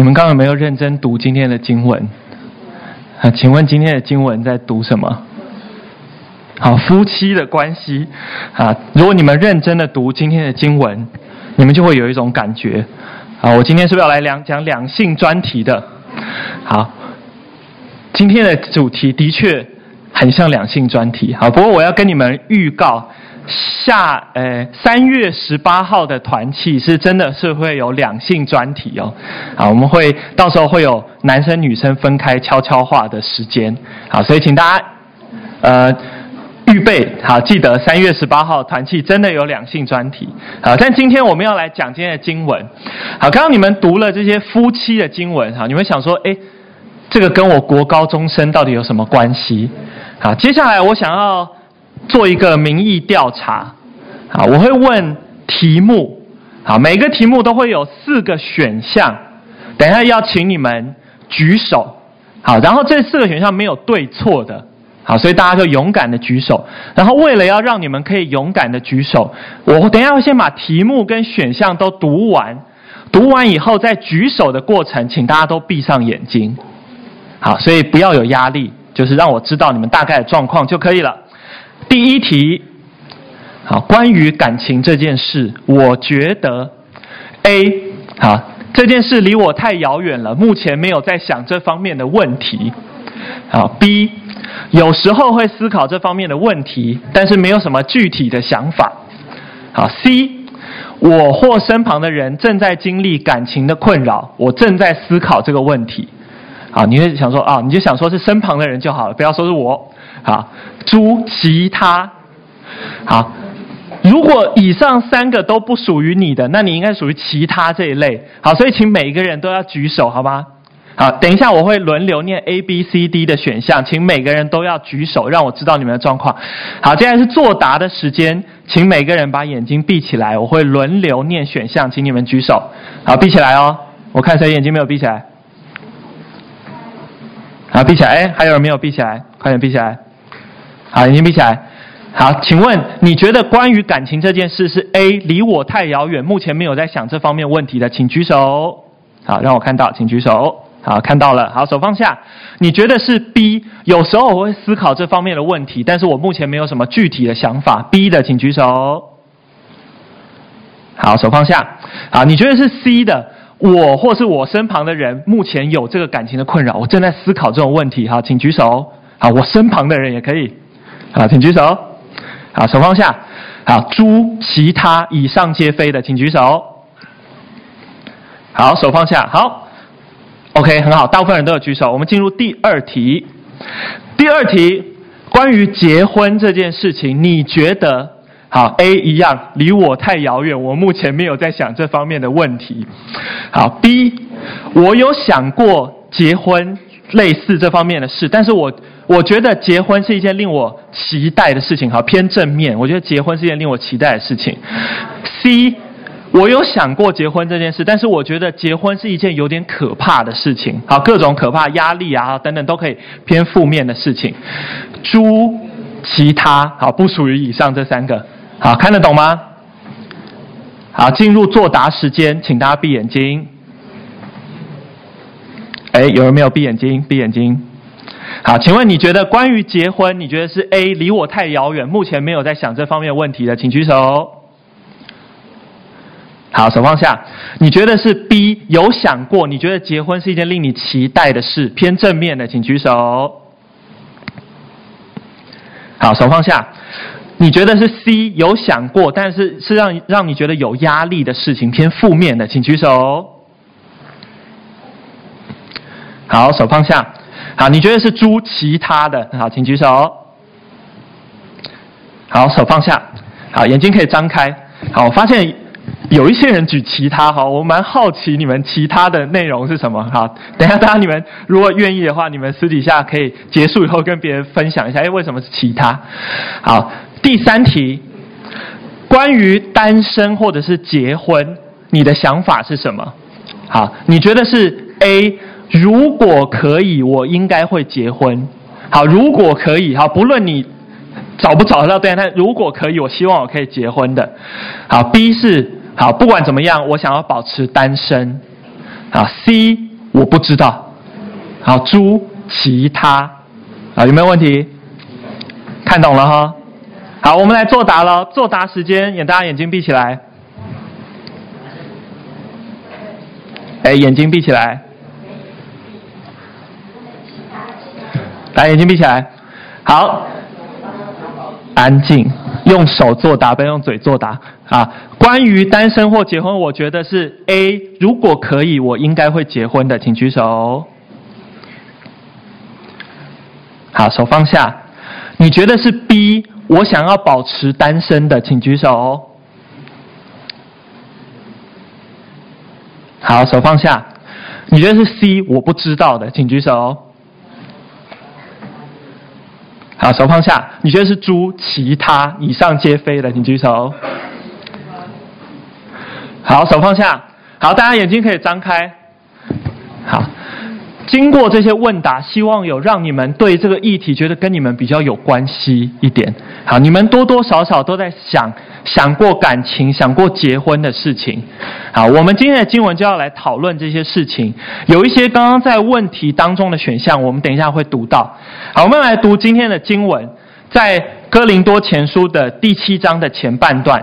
你们刚刚有没有认真读今天的经文？啊，请问今天的经文在读什么？好，夫妻的关系啊，如果你们认真的读今天的经文，你们就会有一种感觉。啊，我今天是不是要来两讲两性专题的？好，今天的主题的确很像两性专题。好，不过我要跟你们预告，下呃三月十八号的团契是真的是会有两性专题哦。啊，我们会到时候会有男生女生分开悄悄话的时间。好，所以请大家呃。预备好，记得三月十八号团契真的有两性专题。好，但今天我们要来讲今天的经文。好，刚刚你们读了这些夫妻的经文，哈，你们想说，诶，这个跟我国高中生到底有什么关系？好，接下来我想要做一个民意调查。好，我会问题目。好，每个题目都会有四个选项。等一下要请你们举手。好，然后这四个选项没有对错的。好，所以大家就勇敢的举手。然后为了要让你们可以勇敢的举手，我等一下会先把题目跟选项都读完。读完以后，在举手的过程，请大家都闭上眼睛。好，所以不要有压力，就是让我知道你们大概的状况就可以了。第一题，好，关于感情这件事，我觉得 A，好，这件事离我太遥远了，目前没有在想这方面的问题。好，B。有时候会思考这方面的问题，但是没有什么具体的想法。好，C，我或身旁的人正在经历感情的困扰，我正在思考这个问题。好，你会想说啊，你就想说是身旁的人就好了，不要说是我。好，诸其他。好，如果以上三个都不属于你的，那你应该属于其他这一类。好，所以请每一个人都要举手，好吗？好，等一下我会轮流念 A、B、C、D 的选项，请每个人都要举手，让我知道你们的状况。好，接下来是作答的时间，请每个人把眼睛闭起来，我会轮流念选项，请你们举手。好，闭起来哦，我看谁眼睛没有闭起来。好，闭起来。哎，还有人没有闭起来？快点闭起来。好，眼睛闭起来。好，请问你觉得关于感情这件事是 A 离我太遥远，目前没有在想这方面问题的，请举手。好，让我看到，请举手。好，看到了。好，手放下。你觉得是 B？有时候我会思考这方面的问题，但是我目前没有什么具体的想法。B 的，请举手。好，手放下。好，你觉得是 C 的？我或是我身旁的人目前有这个感情的困扰，我正在思考这种问题。好，请举手。好，我身旁的人也可以。好，请举手。好，手放下。好，诸其他以上皆非的，请举手。好，手放下。好。OK，很好，大部分人都有举手。我们进入第二题。第二题，关于结婚这件事情，你觉得好？A 一样，离我太遥远，我目前没有在想这方面的问题。好，B，我有想过结婚类似这方面的事，但是我我觉得结婚是一件令我期待的事情。好，偏正面，我觉得结婚是一件令我期待的事情。C。我有想过结婚这件事，但是我觉得结婚是一件有点可怕的事情。好，各种可怕压力啊等等都可以偏负面的事情。诸其他，好，不属于以上这三个。好，看得懂吗？好，进入作答时间，请大家闭眼睛。哎，有人没有闭眼睛？闭眼睛。好，请问你觉得关于结婚，你觉得是 A 离我太遥远，目前没有在想这方面问题的，请举手。好，手放下。你觉得是 B 有想过？你觉得结婚是一件令你期待的事，偏正面的，请举手。好，手放下。你觉得是 C 有想过，但是是让让你觉得有压力的事情，偏负面的，请举手。好，手放下。好，你觉得是诸其他的，好，请举手。好，手放下。好，眼睛可以张开。好，我发现。有一些人举其他哈，我蛮好奇你们其他的内容是什么哈。等一下，大家你们如果愿意的话，你们私底下可以结束以后跟别人分享一下，哎，为什么是其他？好，第三题，关于单身或者是结婚，你的想法是什么？好，你觉得是 A，如果可以，我应该会结婚。好，如果可以，好，不论你找不找得到对象，但如果可以，我希望我可以结婚的。好，B 是。好，不管怎么样，我想要保持单身。好，C，我不知道。好，诸其他，啊，有没有问题？看懂了哈？好，我们来作答了。作答时间，眼大家眼睛闭起来。哎，眼睛闭起来。来，眼睛闭起来。好，安静。用手作答，不要用嘴作答啊！关于单身或结婚，我觉得是 A。如果可以，我应该会结婚的，请举手。好，手放下。你觉得是 B？我想要保持单身的，请举手。好，手放下。你觉得是 C？我不知道的，请举手。好，手放下。你觉得是猪其他以上皆非的，请举手。好，手放下。好，大家眼睛可以张开。经过这些问答，希望有让你们对这个议题觉得跟你们比较有关系一点。好，你们多多少少都在想。想过感情，想过结婚的事情。好，我们今天的经文就要来讨论这些事情。有一些刚刚在问题当中的选项，我们等一下会读到。好，我们来读今天的经文，在哥林多前书的第七章的前半段。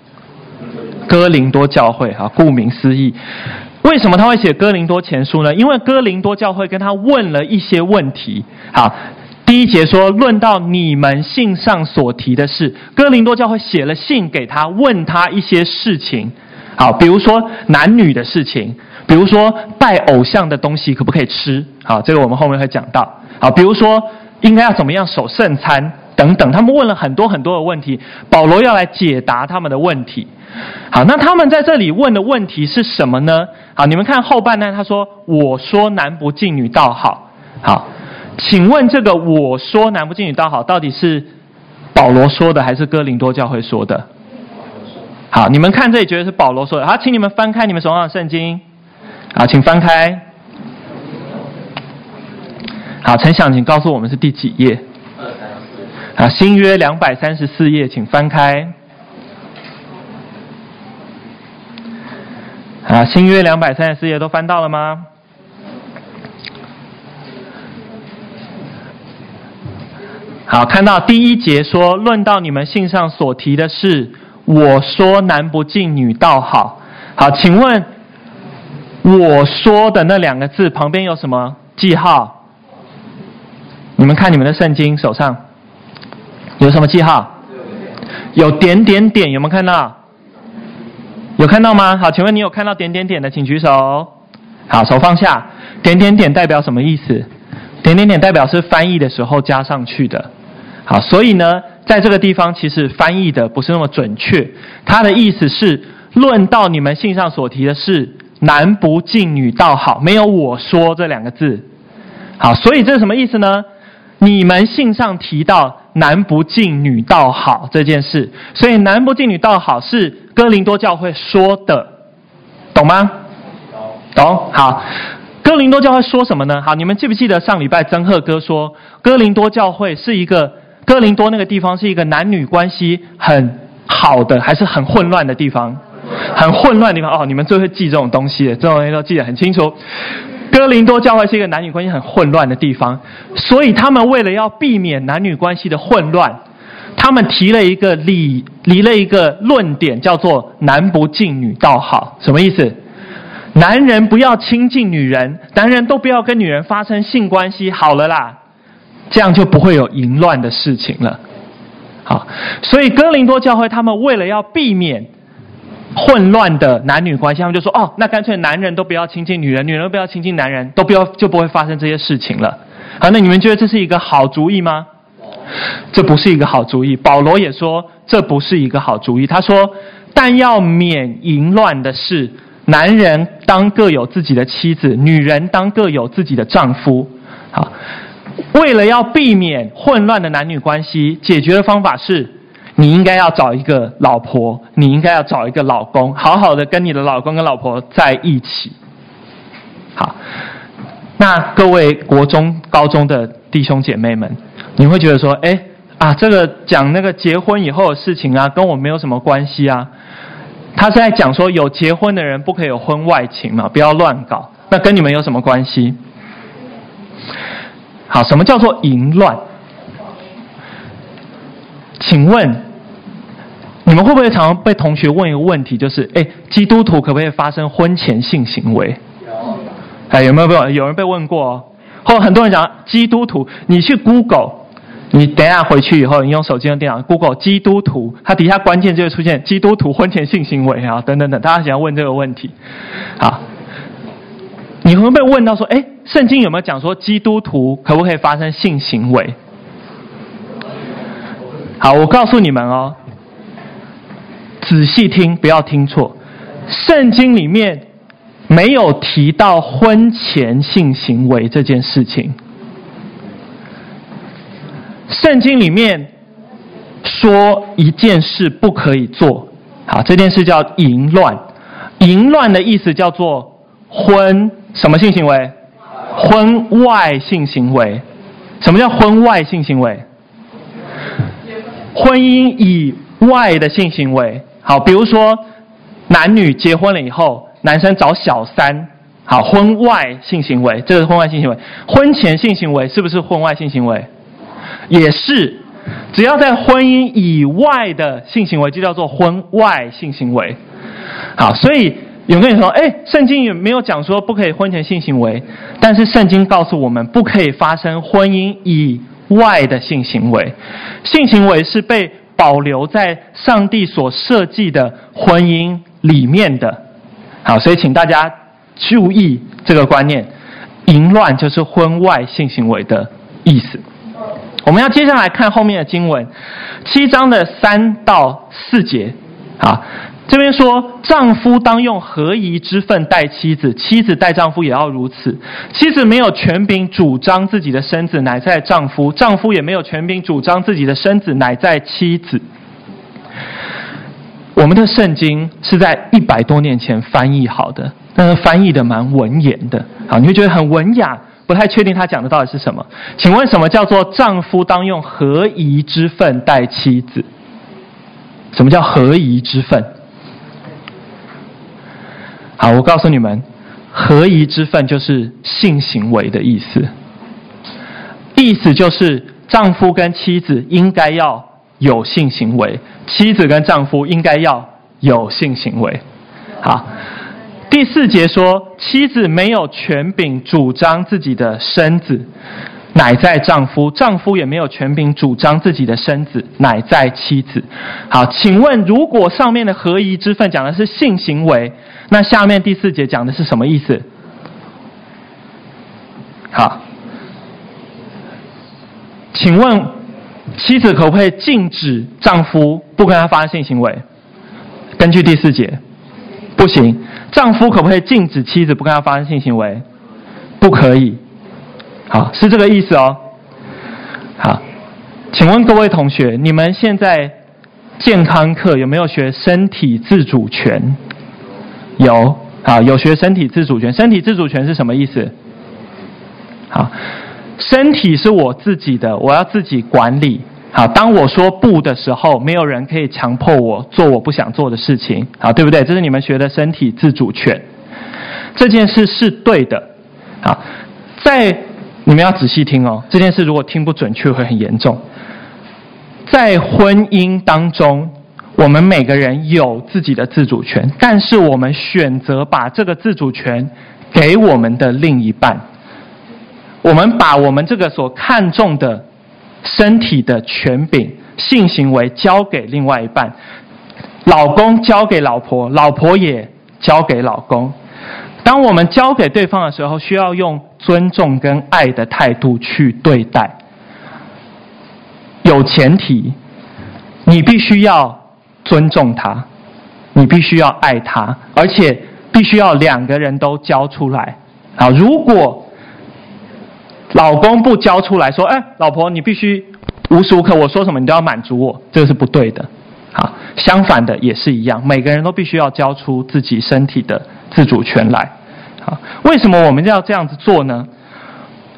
哥林多教会啊，顾名思义，为什么他会写哥林多前书呢？因为哥林多教会跟他问了一些问题。好，第一节说，论到你们信上所提的事，哥林多教会写了信给他，问他一些事情。好，比如说男女的事情，比如说拜偶像的东西可不可以吃？好，这个我们后面会讲到。好，比如说应该要怎么样守圣餐等等，他们问了很多很多的问题，保罗要来解答他们的问题。好，那他们在这里问的问题是什么呢？好，你们看后半段，他说：“我说男不敬女倒好。”好，请问这个“我说男不敬女倒好”到底是保罗说的还是哥林多教会说的？好，你们看这里觉得是保罗说的。好，请你们翻开你们手上的圣经。好，请翻开。好，陈想，请告诉我们是第几页？啊，新约两百三十四页，请翻开。啊，新约两百三十四页都翻到了吗？好，看到第一节说，论到你们信上所提的事。我说男不进女倒好，好，请问我说的那两个字旁边有什么记号？你们看你们的圣经手上有什么记号？有点点点，有没有看到？有看到吗？好，请问你有看到点点点的，请举手。好，手放下。点点点代表什么意思？点点点代表是翻译的时候加上去的。好，所以呢，在这个地方其实翻译的不是那么准确。他的意思是，论到你们信上所提的是男不进女倒好，没有我说这两个字。好，所以这是什么意思呢？你们信上提到男不敬女倒好这件事，所以男不敬女倒好是哥林多教会说的，懂吗？懂。好，哥林多教会说什么呢？好，你们记不记得上礼拜曾赫哥说，哥林多教会是一个。哥林多那个地方是一个男女关系很好的，还是很混乱的地方？很混乱的地方哦，你们最会记这种东西，这种东西都记得很清楚。哥林多教会是一个男女关系很混乱的地方，所以他们为了要避免男女关系的混乱，他们提了一个理，提了一个论点，叫做“男不敬女倒好”。什么意思？男人不要亲近女人，男人都不要跟女人发生性关系，好了啦。这样就不会有淫乱的事情了。好，所以哥林多教会他们为了要避免混乱的男女关系，他们就说：“哦，那干脆男人都不要亲近女人，女人都不要亲近男人，都不要就不会发生这些事情了。”好，那你们觉得这是一个好主意吗？这不是一个好主意。保罗也说这不是一个好主意。他说：“但要免淫乱的是，男人当各有自己的妻子，女人当各有自己的丈夫。”好。为了要避免混乱的男女关系，解决的方法是，你应该要找一个老婆，你应该要找一个老公，好好的跟你的老公跟老婆在一起。好，那各位国中、高中的弟兄姐妹们，你会觉得说，哎，啊，这个讲那个结婚以后的事情啊，跟我没有什么关系啊。他是在讲说，有结婚的人不可以有婚外情嘛，不要乱搞。那跟你们有什么关系？好，什么叫做淫乱？请问，你们会不会常常被同学问一个问题，就是，哎，基督徒可不可以发生婚前性行为？有。哎，有没有被有人被问过哦？或很多人讲基督徒，你去 Google。你等下回去以后，你用手机、用电脑 Google 基督徒，它底下关键就会出现基督徒婚前性行为啊，等等等。大家想要问这个问题，好，你会不会被问到说，哎，圣经有没有讲说基督徒可不可以发生性行为？好，我告诉你们哦，仔细听，不要听错，圣经里面没有提到婚前性行为这件事情。圣经里面说一件事不可以做，好，这件事叫淫乱。淫乱的意思叫做婚什么性行为？婚外性行为。什么叫婚外性行为？婚姻以外的性行为。好，比如说男女结婚了以后，男生找小三，好，婚外性行为，这个是婚外性行为。婚前性行为是不是婚外性行为？也是，只要在婚姻以外的性行为，就叫做婚外性行为。好，所以有跟你说，哎，圣经也没有讲说不可以婚前性行为，但是圣经告诉我们，不可以发生婚姻以外的性行为。性行为是被保留在上帝所设计的婚姻里面的。好，所以请大家注意这个观念，淫乱就是婚外性行为的意思。我们要接下来看后面的经文，七章的三到四节。啊，这边说，丈夫当用合宜之分待妻子，妻子待丈夫也要如此。妻子没有权柄主张自己的身子，乃在丈夫；丈夫也没有权柄主张自己的身子，乃在妻子。我们的圣经是在一百多年前翻译好的，但是翻译的蛮文言的，好，你会觉得很文雅。不太确定他讲的到底是什么？请问什么叫做丈夫当用合宜之分待妻子？什么叫合宜之分？好，我告诉你们，合宜之分就是性行为的意思。意思就是丈夫跟妻子应该要有性行为，妻子跟丈夫应该要有性行为。好。第四节说，妻子没有权柄主张自己的身子，乃在丈夫；丈夫也没有权柄主张自己的身子，乃在妻子。好，请问，如果上面的合宜之分讲的是性行为，那下面第四节讲的是什么意思？好，请问，妻子可不可以禁止丈夫不跟她发生性行为？根据第四节，不行。丈夫可不可以禁止妻子不跟他发生性行为？不可以。好，是这个意思哦。好，请问各位同学，你们现在健康课有没有学身体自主权？有。好，有学身体自主权。身体自主权是什么意思？好，身体是我自己的，我要自己管理。好，当我说不的时候，没有人可以强迫我做我不想做的事情，好，对不对？这是你们学的身体自主权，这件事是对的。好，在你们要仔细听哦，这件事如果听不准确会很严重。在婚姻当中，我们每个人有自己的自主权，但是我们选择把这个自主权给我们的另一半，我们把我们这个所看重的。身体的权柄，性行为交给另外一半，老公交给老婆，老婆也交给老公。当我们交给对方的时候，需要用尊重跟爱的态度去对待。有前提，你必须要尊重他，你必须要爱他，而且必须要两个人都交出来。啊，如果老公不交出来说，哎，老婆你必须无时无刻我说什么你都要满足我，这个是不对的。好，相反的也是一样，每个人都必须要交出自己身体的自主权来。好，为什么我们要这样子做呢？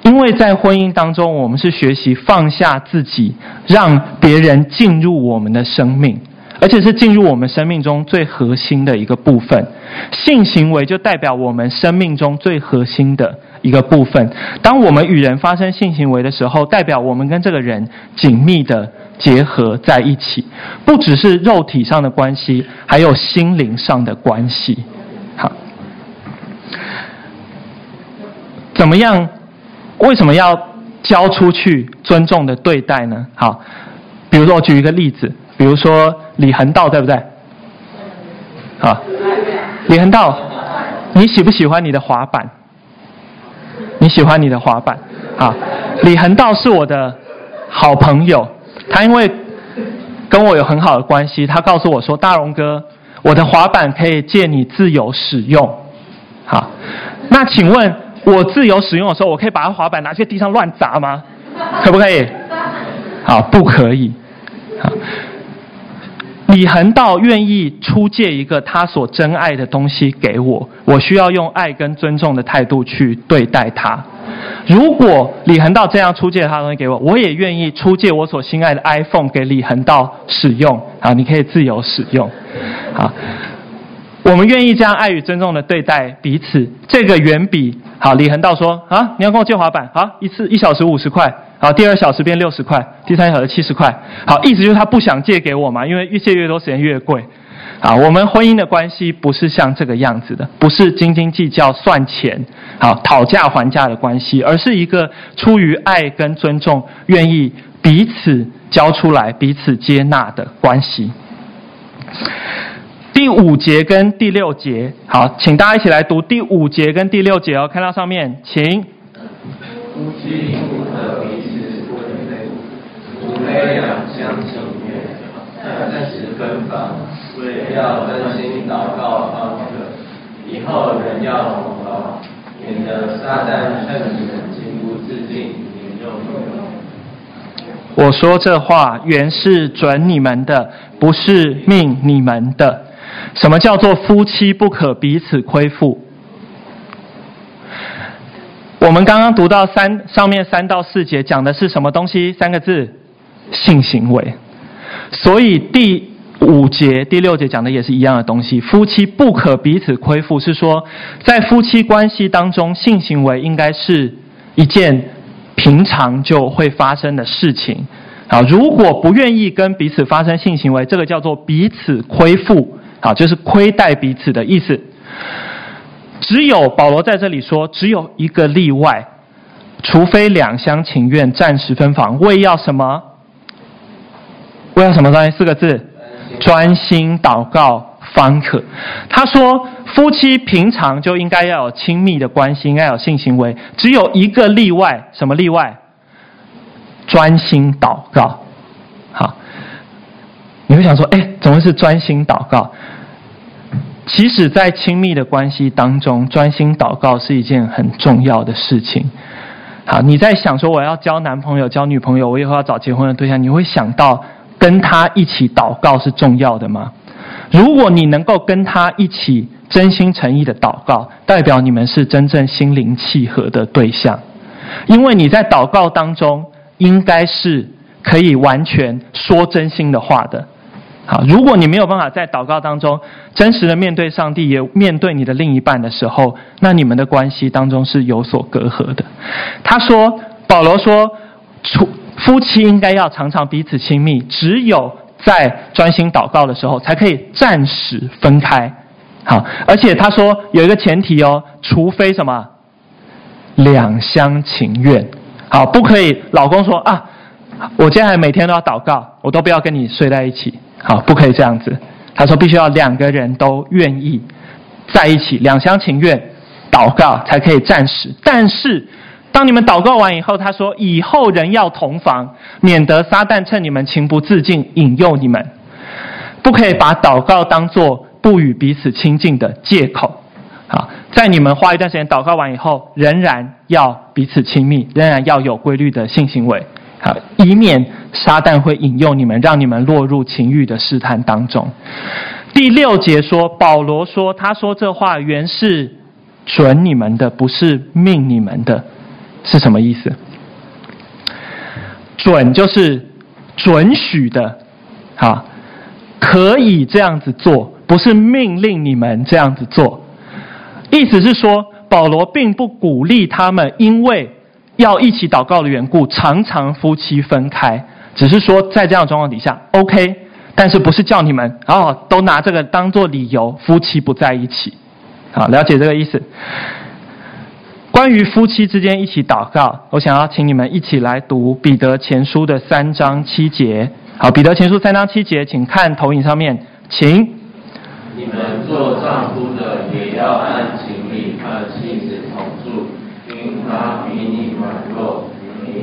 因为在婚姻当中，我们是学习放下自己，让别人进入我们的生命，而且是进入我们生命中最核心的一个部分。性行为就代表我们生命中最核心的一个部分。当我们与人发生性行为的时候，代表我们跟这个人紧密的结合在一起，不只是肉体上的关系，还有心灵上的关系。好，怎么样？为什么要交出去尊重的对待呢？好，比如说我举一个例子，比如说李恒道，对不对？好，李恒道，你喜不喜欢你的滑板？你喜欢你的滑板？好，李恒道是我的好朋友，他因为跟我有很好的关系，他告诉我说：“大荣哥，我的滑板可以借你自由使用。”好，那请问？我自由使用的时候，我可以把滑板拿去地上乱砸吗？可不可以？好，不可以。李恒道愿意出借一个他所珍爱的东西给我，我需要用爱跟尊重的态度去对待他。如果李恒道这样出借他的东西给我，我也愿意出借我所心爱的 iPhone 给李恒道使用。好，你可以自由使用。好。我们愿意这样爱与尊重的对待彼此，这个远比好。李恒道说啊，你要跟我借滑板，好，一次一小时五十块，好，第二小时变六十块，第三小时七十块，好，意思就是他不想借给我嘛，因为越借越多，时间越贵。好，我们婚姻的关系不是像这个样子的，不是斤斤计较算钱，好，讨价还价的关系，而是一个出于爱跟尊重，愿意彼此交出来、彼此接纳的关系。第五节跟第六节，好，请大家一起来读第五节跟第六节哦。看到上面，请。夫妻不可彼此亏负，除非两相情愿，暂时分房，为要专心祷告方可。以后人要同房，免得撒旦趁你们情不自禁，引诱你们。我说这话原是准你们的，不是命你们的。什么叫做夫妻不可彼此亏负？我们刚刚读到三上面三到四节讲的是什么东西？三个字：性行为。所以第五节、第六节讲的也是一样的东西。夫妻不可彼此亏负，是说在夫妻关系当中，性行为应该是一件平常就会发生的事情。啊，如果不愿意跟彼此发生性行为，这个叫做彼此亏负。好，就是亏待彼此的意思。只有保罗在这里说，只有一个例外，除非两厢情愿，暂时分房，为要什么？为要什么东西？四个字：专心祷告方可。他说，夫妻平常就应该要有亲密的关系，应该有性行为。只有一个例外，什么例外？专心祷告。你会想说，哎，怎么是专心祷告？其实，在亲密的关系当中，专心祷告是一件很重要的事情。好，你在想说我要交男朋友、交女朋友，我以后要找结婚的对象，你会想到跟他一起祷告是重要的吗？如果你能够跟他一起真心诚意的祷告，代表你们是真正心灵契合的对象，因为你在祷告当中应该是可以完全说真心的话的。好，如果你没有办法在祷告当中真实的面对上帝，也面对你的另一半的时候，那你们的关系当中是有所隔阂的。他说，保罗说，夫妻应该要常常彼此亲密，只有在专心祷告的时候，才可以暂时分开。好，而且他说有一个前提哦，除非什么两厢情愿。好，不可以老公说啊，我接下来每天都要祷告，我都不要跟你睡在一起。好，不可以这样子。他说，必须要两个人都愿意在一起，两厢情愿，祷告才可以暂时。但是，当你们祷告完以后，他说，以后人要同房，免得撒旦趁你们情不自禁，引诱你们。不可以把祷告当做不与彼此亲近的借口。好，在你们花一段时间祷告完以后，仍然要彼此亲密，仍然要有规律的性行为，好，以免撒旦会引诱你们，让你们落入情欲的试探当中。第六节说，保罗说，他说这话原是准你们的，不是命你们的，是什么意思？准就是准许的，好，可以这样子做，不是命令你们这样子做。意思是说，保罗并不鼓励他们，因为要一起祷告的缘故，常常夫妻分开。只是说，在这样的状况底下，OK，但是不是叫你们哦，都拿这个当做理由，夫妻不在一起。好，了解这个意思。关于夫妻之间一起祷告，我想要请你们一起来读彼得前书的三章七节。好，彼得前书三章七节，请看投影上面，请。你们做丈夫的也要按情理和妻子同住，因他比你，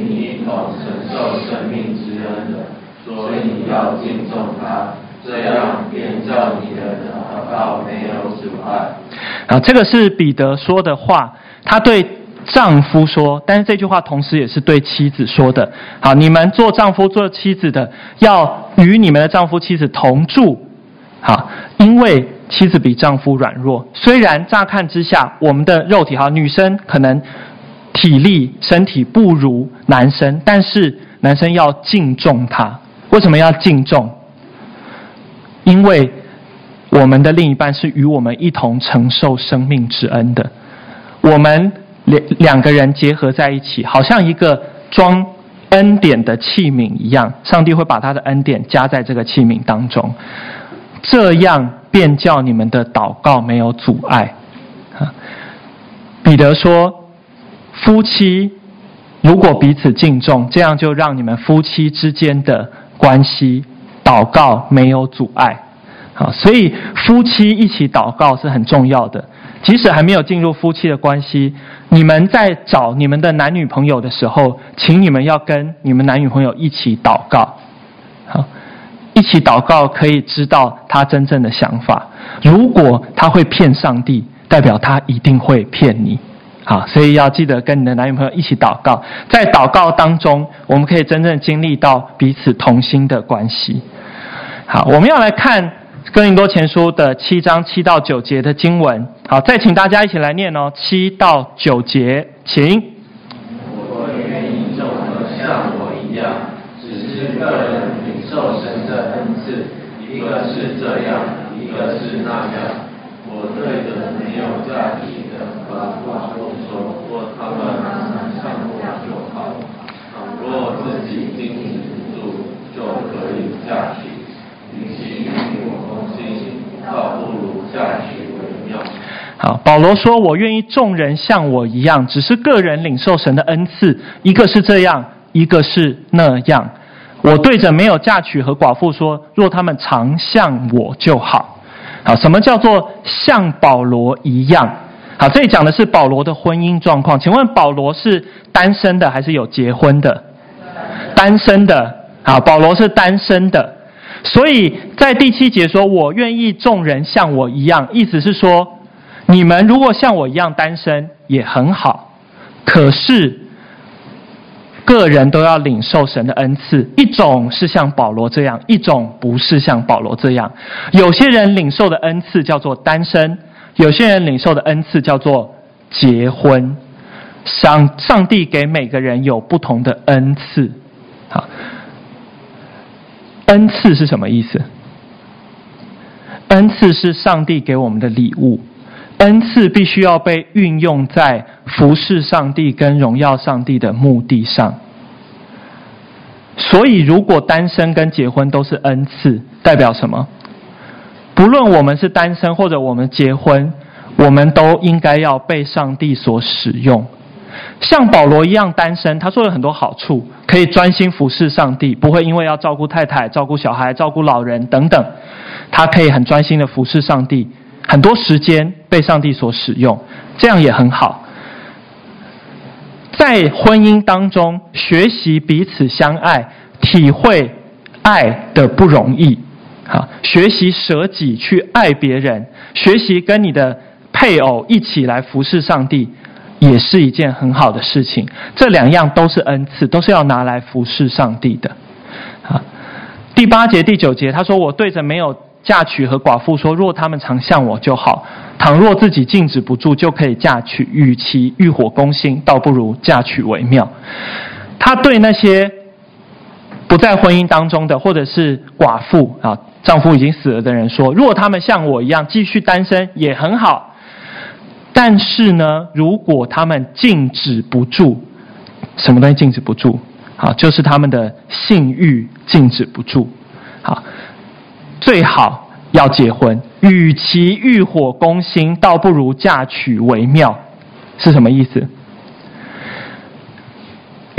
比你懂承受生命之恩的，所以要敬重他，这样便叫你的祷告没有阻碍。啊，这个是彼得说的话，他对丈夫说，但是这句话同时也是对妻子说的。好，你们做丈夫做妻子的，要与你们的丈夫妻子同住。好，因为妻子比丈夫软弱。虽然乍看之下，我们的肉体哈，女生可能体力身体不如男生，但是男生要敬重她。为什么要敬重？因为我们的另一半是与我们一同承受生命之恩的。我们两两个人结合在一起，好像一个装恩典的器皿一样，上帝会把他的恩典加在这个器皿当中。这样便叫你们的祷告没有阻碍。彼得说，夫妻如果彼此敬重，这样就让你们夫妻之间的关系祷告没有阻碍。好，所以夫妻一起祷告是很重要的。即使还没有进入夫妻的关系，你们在找你们的男女朋友的时候，请你们要跟你们男女朋友一起祷告。好。一起祷告，可以知道他真正的想法。如果他会骗上帝，代表他一定会骗你。好，所以要记得跟你的男女朋友一起祷告。在祷告当中，我们可以真正经历到彼此同心的关系。好，我们要来看哥林多前书的七章七到九节的经文。好，再请大家一起来念哦，七到九节，请。我愿意众人像我一样，只是个人领受神的恩赐，一个是这样，一个是那样。我对着没有嫁娶的和寡妇说，若他们能像我就好；若自己经济不足，就可以嫁娶。好，保罗说：“我愿意众人像我一样，只是个人领受神的恩赐，一个是这样，一个是那样。”我对着没有嫁娶和寡妇说：“若他们常像我就好。”好，什么叫做像保罗一样？好，这里讲的是保罗的婚姻状况。请问保罗是单身的还是有结婚的？单身的。好，保罗是单身的。所以在第七节说：“我愿意众人像我一样。”意思是说，你们如果像我一样单身也很好。可是。个人都要领受神的恩赐，一种是像保罗这样，一种不是像保罗这样。有些人领受的恩赐叫做单身，有些人领受的恩赐叫做结婚。上上帝给每个人有不同的恩赐。好，恩赐是什么意思？恩赐是上帝给我们的礼物，恩赐必须要被运用在。服侍上帝跟荣耀上帝的目的上，所以如果单身跟结婚都是恩赐，代表什么？不论我们是单身或者我们结婚，我们都应该要被上帝所使用。像保罗一样单身，他说了很多好处，可以专心服侍上帝，不会因为要照顾太太、照顾小孩、照顾老人等等，他可以很专心的服侍上帝，很多时间被上帝所使用，这样也很好。在婚姻当中学习彼此相爱，体会爱的不容易。啊，学习舍己去爱别人，学习跟你的配偶一起来服侍上帝，也是一件很好的事情。这两样都是恩赐，都是要拿来服侍上帝的。啊，第八节、第九节，他说：“我对着没有嫁娶和寡妇说，若他们常向我就好；倘若自己禁止不住，就可以嫁娶。与其欲火攻心，倒不如嫁娶为妙。”他对那些不在婚姻当中的，或者是寡妇啊，丈夫已经死了的人说：“如果他们像我一样继续单身，也很好。但是呢，如果他们禁止不住，什么东西禁止不住？好，就是他们的性欲禁止不住。好，最好要结婚。与其欲火攻心，倒不如嫁娶为妙。是什么意思？”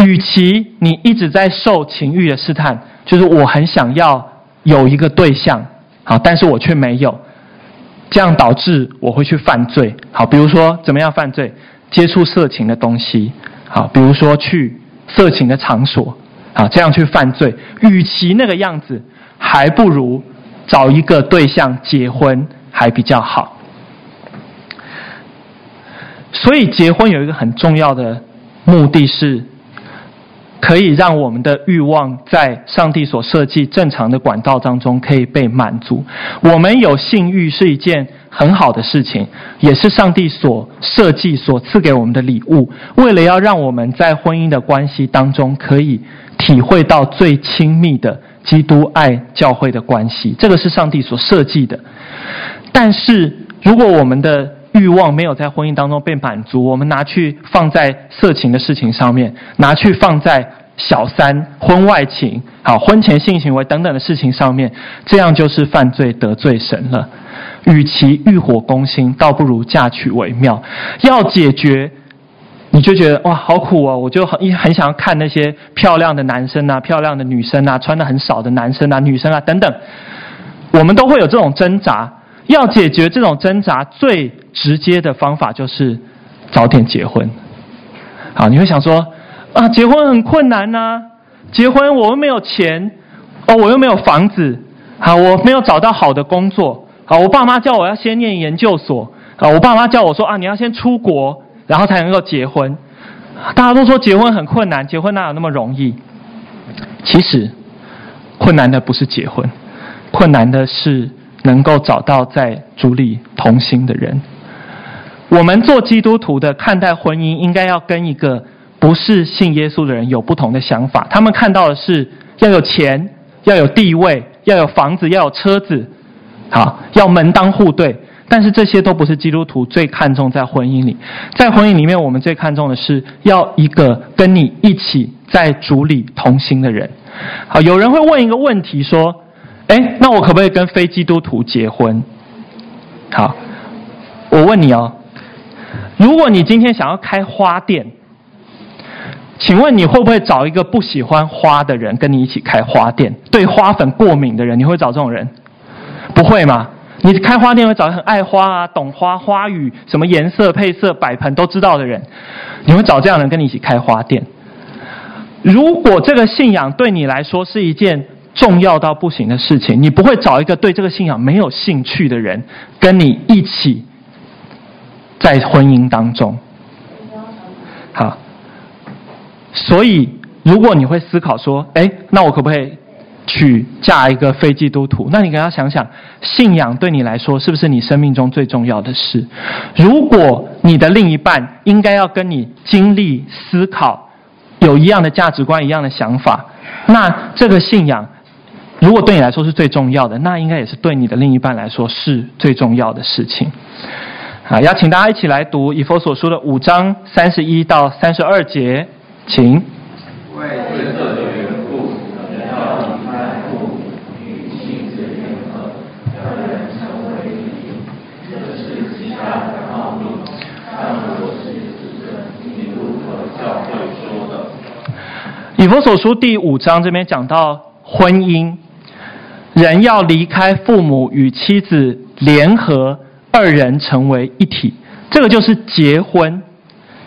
与其你一直在受情欲的试探，就是我很想要有一个对象，好，但是我却没有，这样导致我会去犯罪。好，比如说怎么样犯罪？接触色情的东西，好，比如说去色情的场所，啊，这样去犯罪。与其那个样子，还不如找一个对象结婚还比较好。所以结婚有一个很重要的目的是。可以让我们的欲望在上帝所设计正常的管道当中可以被满足。我们有性欲是一件很好的事情，也是上帝所设计、所赐给我们的礼物。为了要让我们在婚姻的关系当中可以体会到最亲密的基督爱教会的关系，这个是上帝所设计的。但是如果我们的欲望没有在婚姻当中被满足，我们拿去放在色情的事情上面，拿去放在小三、婚外情、好婚前性行为等等的事情上面，这样就是犯罪得罪神了。与其欲火攻心，倒不如嫁娶为妙。要解决，你就觉得哇，好苦哦！我就很很想要看那些漂亮的男生啊、漂亮的女生啊、穿得很少的男生啊、女生啊等等，我们都会有这种挣扎。要解决这种挣扎，最直接的方法就是早点结婚。好，你会想说啊，结婚很困难呐、啊，结婚我又没有钱，哦，我又没有房子，好，我没有找到好的工作，好，我爸妈叫我要先念研究所，啊，我爸妈叫我说啊，你要先出国，然后才能够结婚。大家都说结婚很困难，结婚哪有那么容易？其实，困难的不是结婚，困难的是。能够找到在主里同心的人，我们做基督徒的看待婚姻，应该要跟一个不是信耶稣的人有不同的想法。他们看到的是要有钱，要有地位，要有房子，要有车子，好，要门当户对。但是这些都不是基督徒最看重在婚姻里。在婚姻里面，我们最看重的是要一个跟你一起在主里同心的人。好，有人会问一个问题说。哎，那我可不可以跟非基督徒结婚？好，我问你哦，如果你今天想要开花店，请问你会不会找一个不喜欢花的人跟你一起开花店？对花粉过敏的人，你会找这种人？不会吗？你开花店会找很爱花啊、懂花、花语、什么颜色、配色、摆盆都知道的人，你会找这样的人跟你一起开花店？如果这个信仰对你来说是一件重要到不行的事情，你不会找一个对这个信仰没有兴趣的人跟你一起在婚姻当中。好，所以如果你会思考说，哎，那我可不可以娶嫁一个非基督徒？那你给他想想，信仰对你来说是不是你生命中最重要的事？如果你的另一半应该要跟你经历思考，有一样的价值观、一样的想法，那这个信仰。如果对你来说是最重要的，那应该也是对你的另一半来说是最重要的事情。啊，邀请大家一起来读以佛所书的五章三十一到三十二节，请。以佛所书第五章这边讲到婚姻。人要离开父母，与妻子联合，二人成为一体，这个就是结婚。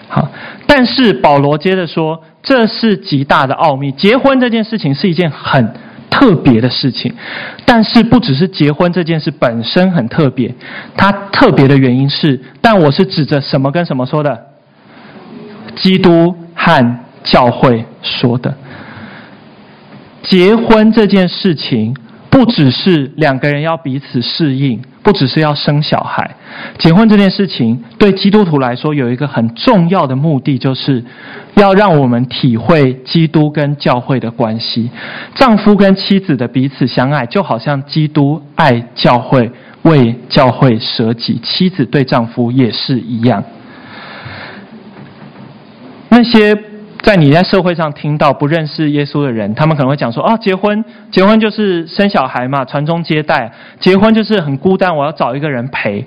好，但是保罗接着说，这是极大的奥秘。结婚这件事情是一件很特别的事情。但是不只是结婚这件事本身很特别，它特别的原因是，但我是指着什么跟什么说的？基督和教会说的。结婚这件事情。不只是两个人要彼此适应，不只是要生小孩。结婚这件事情对基督徒来说有一个很重要的目的，就是要让我们体会基督跟教会的关系。丈夫跟妻子的彼此相爱，就好像基督爱教会，为教会舍己。妻子对丈夫也是一样。那些。在你在社会上听到不认识耶稣的人，他们可能会讲说：“哦，结婚，结婚就是生小孩嘛，传宗接代。结婚就是很孤单，我要找一个人陪。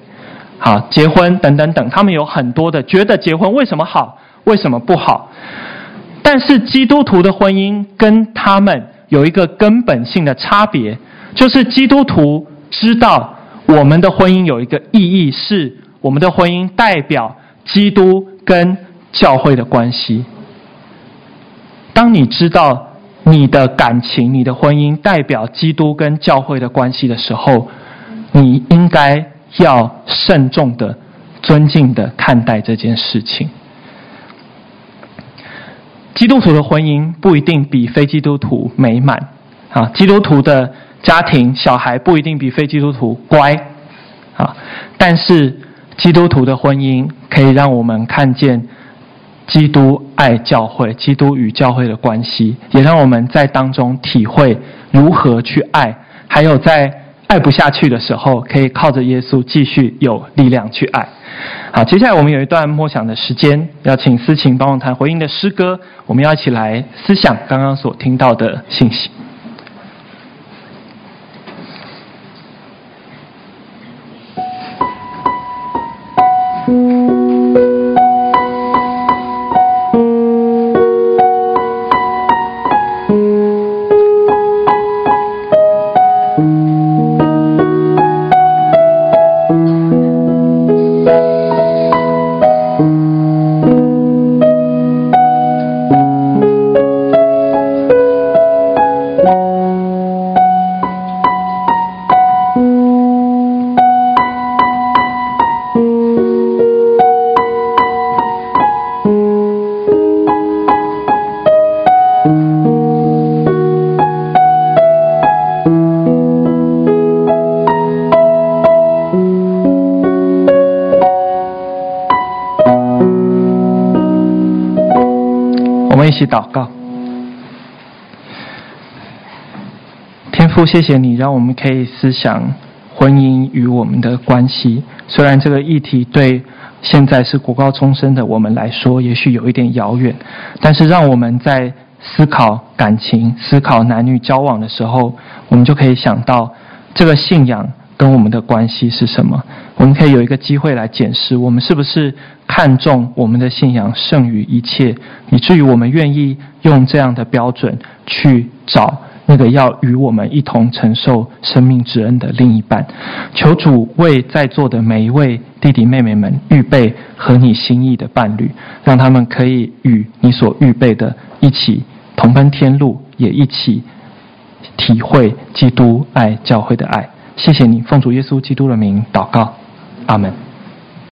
好，结婚等等等，他们有很多的觉得结婚为什么好，为什么不好？但是基督徒的婚姻跟他们有一个根本性的差别，就是基督徒知道我们的婚姻有一个意义，是我们的婚姻代表基督跟教会的关系。”当你知道你的感情、你的婚姻代表基督跟教会的关系的时候，你应该要慎重的、尊敬的看待这件事情。基督徒的婚姻不一定比非基督徒美满，啊，基督徒的家庭、小孩不一定比非基督徒乖，啊，但是基督徒的婚姻可以让我们看见。基督爱教会，基督与教会的关系，也让我们在当中体会如何去爱，还有在爱不下去的时候，可以靠着耶稣继续有力量去爱。好，接下来我们有一段默想的时间，要请思琴帮我弹回应的诗歌，我们要一起来思想刚刚所听到的信息。一起祷告，天父，谢谢你让我们可以思想婚姻与我们的关系。虽然这个议题对现在是国高中生的我们来说，也许有一点遥远，但是让我们在思考感情、思考男女交往的时候，我们就可以想到这个信仰跟我们的关系是什么。我们可以有一个机会来检视，我们是不是看重我们的信仰胜于一切，以至于我们愿意用这样的标准去找那个要与我们一同承受生命之恩的另一半。求主为在座的每一位弟弟妹妹们预备和你心意的伴侣，让他们可以与你所预备的一起同奔天路，也一起体会基督爱教会的爱。谢谢你，奉主耶稣基督的名祷告。阿门。